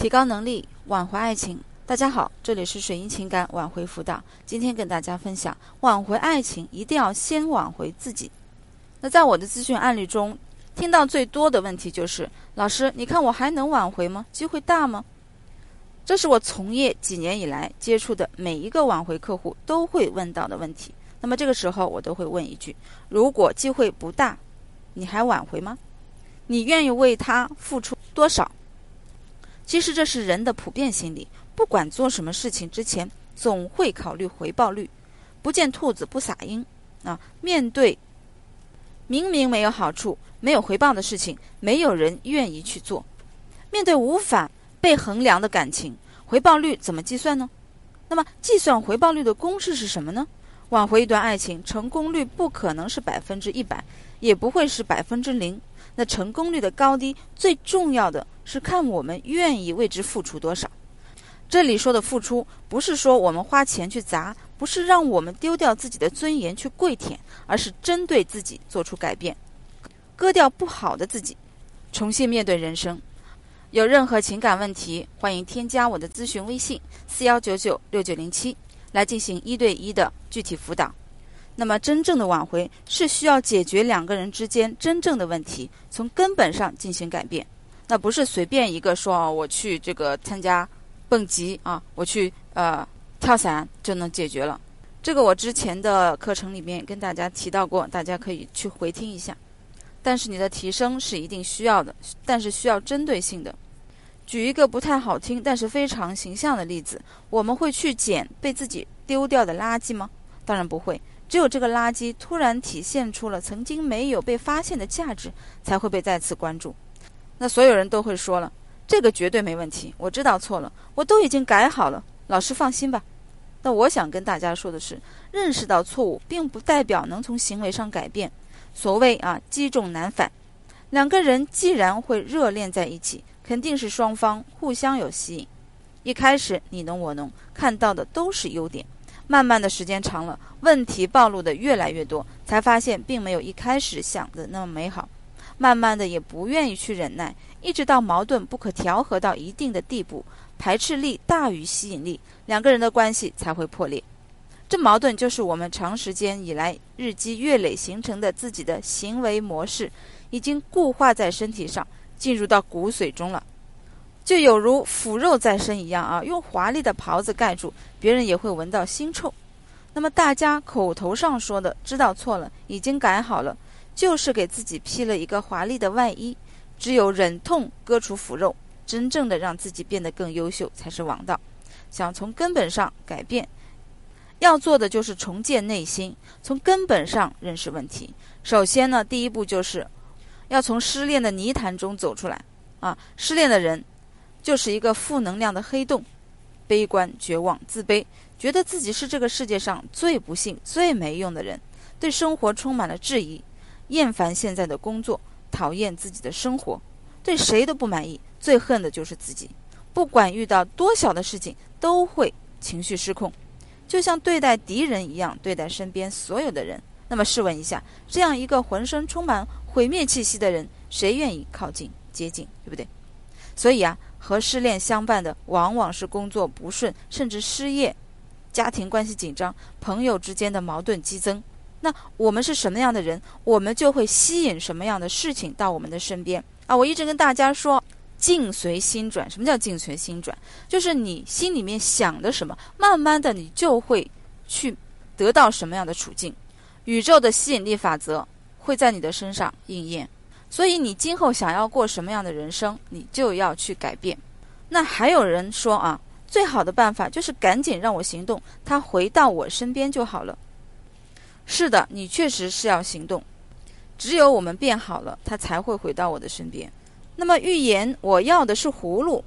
提高能力，挽回爱情。大家好，这里是水银情感挽回辅导。今天跟大家分享，挽回爱情一定要先挽回自己。那在我的咨询案例中，听到最多的问题就是：老师，你看我还能挽回吗？机会大吗？这是我从业几年以来接触的每一个挽回客户都会问到的问题。那么这个时候，我都会问一句：如果机会不大，你还挽回吗？你愿意为他付出多少？其实这是人的普遍心理，不管做什么事情之前，总会考虑回报率。不见兔子不撒鹰啊！面对明明没有好处、没有回报的事情，没有人愿意去做。面对无法被衡量的感情，回报率怎么计算呢？那么计算回报率的公式是什么呢？挽回一段爱情，成功率不可能是百分之一百，也不会是百分之零。那成功率的高低，最重要的是看我们愿意为之付出多少。这里说的付出，不是说我们花钱去砸，不是让我们丢掉自己的尊严去跪舔，而是针对自己做出改变，割掉不好的自己，重新面对人生。有任何情感问题，欢迎添加我的咨询微信四幺九九六九零七，来进行一对一的具体辅导。那么，真正的挽回是需要解决两个人之间真正的问题，从根本上进行改变。那不是随便一个说啊，我去这个参加蹦极啊，我去呃跳伞就能解决了。这个我之前的课程里面跟大家提到过，大家可以去回听一下。但是你的提升是一定需要的，但是需要针对性的。举一个不太好听，但是非常形象的例子：我们会去捡被自己丢掉的垃圾吗？当然不会。只有这个垃圾突然体现出了曾经没有被发现的价值，才会被再次关注。那所有人都会说了，这个绝对没问题，我知道错了，我都已经改好了，老师放心吧。那我想跟大家说的是，认识到错误，并不代表能从行为上改变。所谓啊，积重难返。两个人既然会热恋在一起，肯定是双方互相有吸引。一开始你侬我侬，看到的都是优点。慢慢的时间长了，问题暴露的越来越多，才发现并没有一开始想的那么美好。慢慢的也不愿意去忍耐，一直到矛盾不可调和到一定的地步，排斥力大于吸引力，两个人的关系才会破裂。这矛盾就是我们长时间以来日积月累形成的自己的行为模式，已经固化在身体上，进入到骨髓中了。就有如腐肉在身一样啊！用华丽的袍子盖住，别人也会闻到腥臭。那么大家口头上说的知道错了，已经改好了，就是给自己披了一个华丽的外衣。只有忍痛割除腐肉，真正的让自己变得更优秀才是王道。想从根本上改变，要做的就是重建内心，从根本上认识问题。首先呢，第一步就是要从失恋的泥潭中走出来啊！失恋的人。就是一个负能量的黑洞，悲观、绝望、自卑，觉得自己是这个世界上最不幸、最没用的人，对生活充满了质疑，厌烦现在的工作，讨厌自己的生活，对谁都不满意，最恨的就是自己。不管遇到多小的事情，都会情绪失控，就像对待敌人一样对待身边所有的人。那么试问一下，这样一个浑身充满毁灭气息的人，谁愿意靠近、接近，对不对？所以啊。和失恋相伴的往往是工作不顺，甚至失业，家庭关系紧张，朋友之间的矛盾激增。那我们是什么样的人，我们就会吸引什么样的事情到我们的身边啊！我一直跟大家说，境随心转。什么叫境随心转？就是你心里面想的什么，慢慢的你就会去得到什么样的处境。宇宙的吸引力法则会在你的身上应验。所以你今后想要过什么样的人生，你就要去改变。那还有人说啊，最好的办法就是赶紧让我行动，他回到我身边就好了。是的，你确实是要行动。只有我们变好了，他才会回到我的身边。那么预言我要的是葫芦，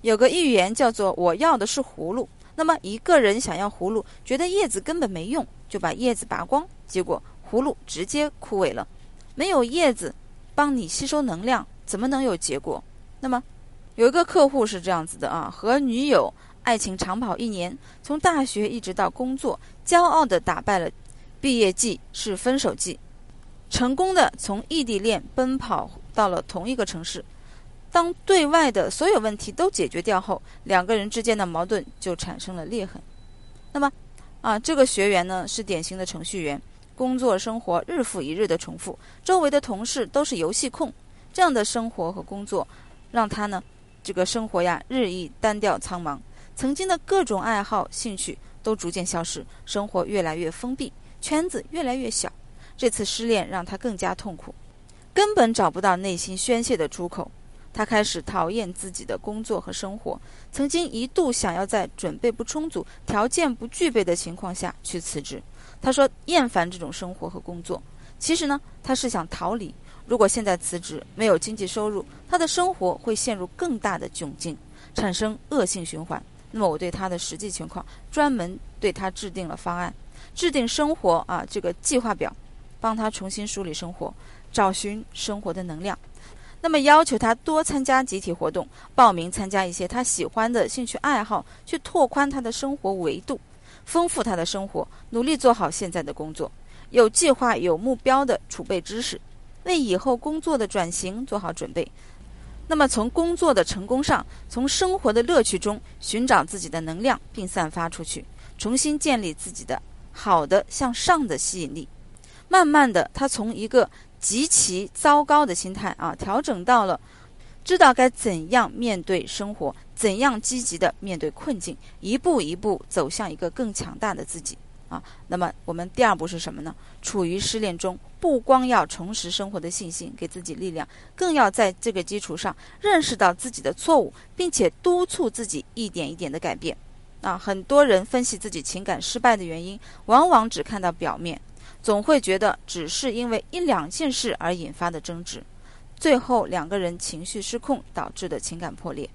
有个预言叫做我要的是葫芦。那么一个人想要葫芦，觉得叶子根本没用，就把叶子拔光，结果葫芦直接枯萎了，没有叶子。帮你吸收能量，怎么能有结果？那么，有一个客户是这样子的啊，和女友爱情长跑一年，从大学一直到工作，骄傲地打败了毕业季是分手季，成功的从异地恋奔跑到了同一个城市，当对外的所有问题都解决掉后，两个人之间的矛盾就产生了裂痕。那么，啊，这个学员呢是典型的程序员，工作生活日复一日的重复，周围的同事都是游戏控，这样的生活和工作让他呢，这个生活呀日益单调苍茫，曾经的各种爱好兴趣都逐渐消失，生活越来越封闭，圈子越来越小。这次失恋让他更加痛苦，根本找不到内心宣泄的出口。他开始讨厌自己的工作和生活，曾经一度想要在准备不充足、条件不具备的情况下去辞职。他说厌烦这种生活和工作。其实呢，他是想逃离。如果现在辞职，没有经济收入，他的生活会陷入更大的窘境，产生恶性循环。那么，我对他的实际情况，专门对他制定了方案，制定生活啊这个计划表，帮他重新梳理生活，找寻生活的能量。那么要求他多参加集体活动，报名参加一些他喜欢的兴趣爱好，去拓宽他的生活维度，丰富他的生活，努力做好现在的工作，有计划、有目标的储备知识，为以后工作的转型做好准备。那么从工作的成功上，从生活的乐趣中寻找自己的能量，并散发出去，重新建立自己的好的向上的吸引力。慢慢的，他从一个。极其糟糕的心态啊，调整到了知道该怎样面对生活，怎样积极的面对困境，一步一步走向一个更强大的自己啊。那么我们第二步是什么呢？处于失恋中，不光要重拾生活的信心，给自己力量，更要在这个基础上认识到自己的错误，并且督促自己一点一点的改变。啊，很多人分析自己情感失败的原因，往往只看到表面。总会觉得只是因为一两件事而引发的争执，最后两个人情绪失控导致的情感破裂。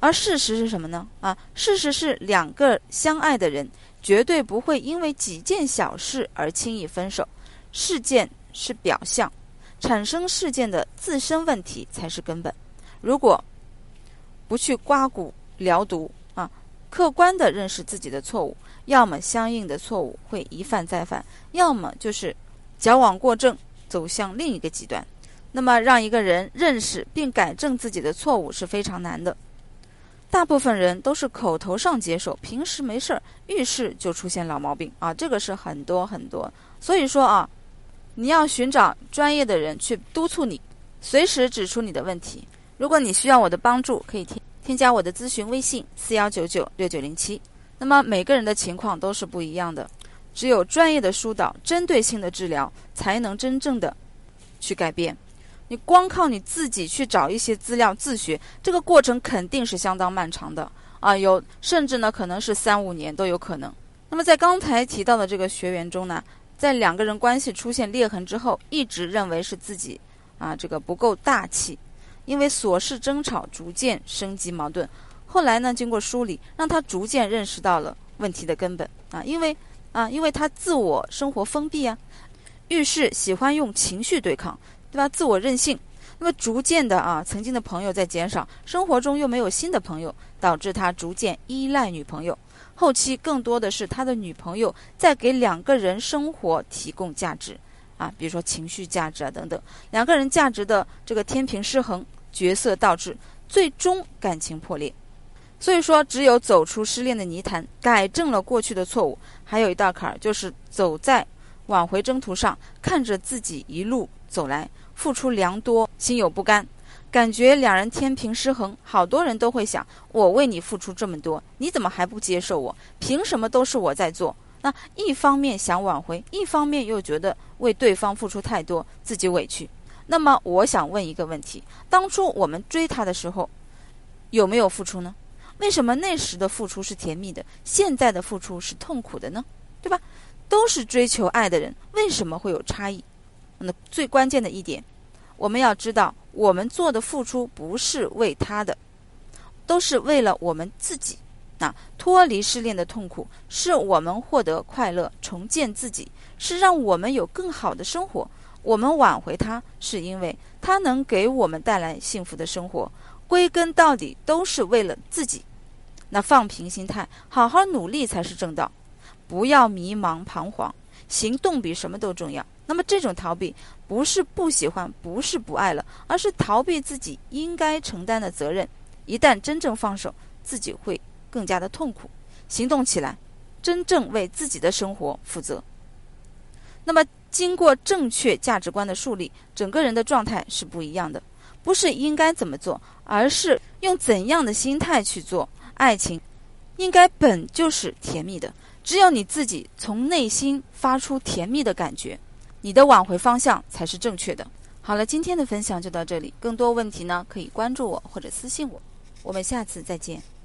而事实是什么呢？啊，事实是两个相爱的人绝对不会因为几件小事而轻易分手。事件是表象，产生事件的自身问题才是根本。如果不去刮骨疗毒，客观的认识自己的错误。要么相应的错误会一犯再犯，要么就是矫枉过正，走向另一个极端。那么，让一个人认识并改正自己的错误是非常难的。大部分人都是口头上接受，平时没事儿，遇事就出现老毛病啊，这个是很多很多。所以说啊，你要寻找专业的人去督促你，随时指出你的问题。如果你需要我的帮助，可以添添加我的咨询微信：四幺九九六九零七。那么每个人的情况都是不一样的，只有专业的疏导、针对性的治疗，才能真正的去改变。你光靠你自己去找一些资料自学，这个过程肯定是相当漫长的啊，有甚至呢可能是三五年都有可能。那么在刚才提到的这个学员中呢，在两个人关系出现裂痕之后，一直认为是自己啊这个不够大气，因为琐事争吵逐渐升级矛盾。后来呢？经过梳理，让他逐渐认识到了问题的根本啊！因为啊，因为他自我生活封闭啊，遇事喜欢用情绪对抗，对吧？自我任性，那么逐渐的啊，曾经的朋友在减少，生活中又没有新的朋友，导致他逐渐依赖女朋友。后期更多的是他的女朋友在给两个人生活提供价值啊，比如说情绪价值啊等等，两个人价值的这个天平失衡，角色倒置，最终感情破裂。所以说，只有走出失恋的泥潭，改正了过去的错误，还有一道坎儿，就是走在挽回征途上，看着自己一路走来，付出良多，心有不甘，感觉两人天平失衡。好多人都会想：我为你付出这么多，你怎么还不接受我？凭什么都是我在做？那一方面想挽回，一方面又觉得为对方付出太多，自己委屈。那么，我想问一个问题：当初我们追他的时候，有没有付出呢？为什么那时的付出是甜蜜的，现在的付出是痛苦的呢？对吧？都是追求爱的人，为什么会有差异？那最关键的一点，我们要知道，我们做的付出不是为他的，都是为了我们自己。那脱离失恋的痛苦，是我们获得快乐、重建自己，是让我们有更好的生活。我们挽回他，是因为他能给我们带来幸福的生活。归根到底都是为了自己，那放平心态，好好努力才是正道。不要迷茫彷徨，行动比什么都重要。那么这种逃避不是不喜欢，不是不爱了，而是逃避自己应该承担的责任。一旦真正放手，自己会更加的痛苦。行动起来，真正为自己的生活负责。那么，经过正确价值观的树立，整个人的状态是不一样的。不是应该怎么做，而是用怎样的心态去做。爱情应该本就是甜蜜的，只有你自己从内心发出甜蜜的感觉，你的挽回方向才是正确的。好了，今天的分享就到这里，更多问题呢可以关注我或者私信我，我们下次再见。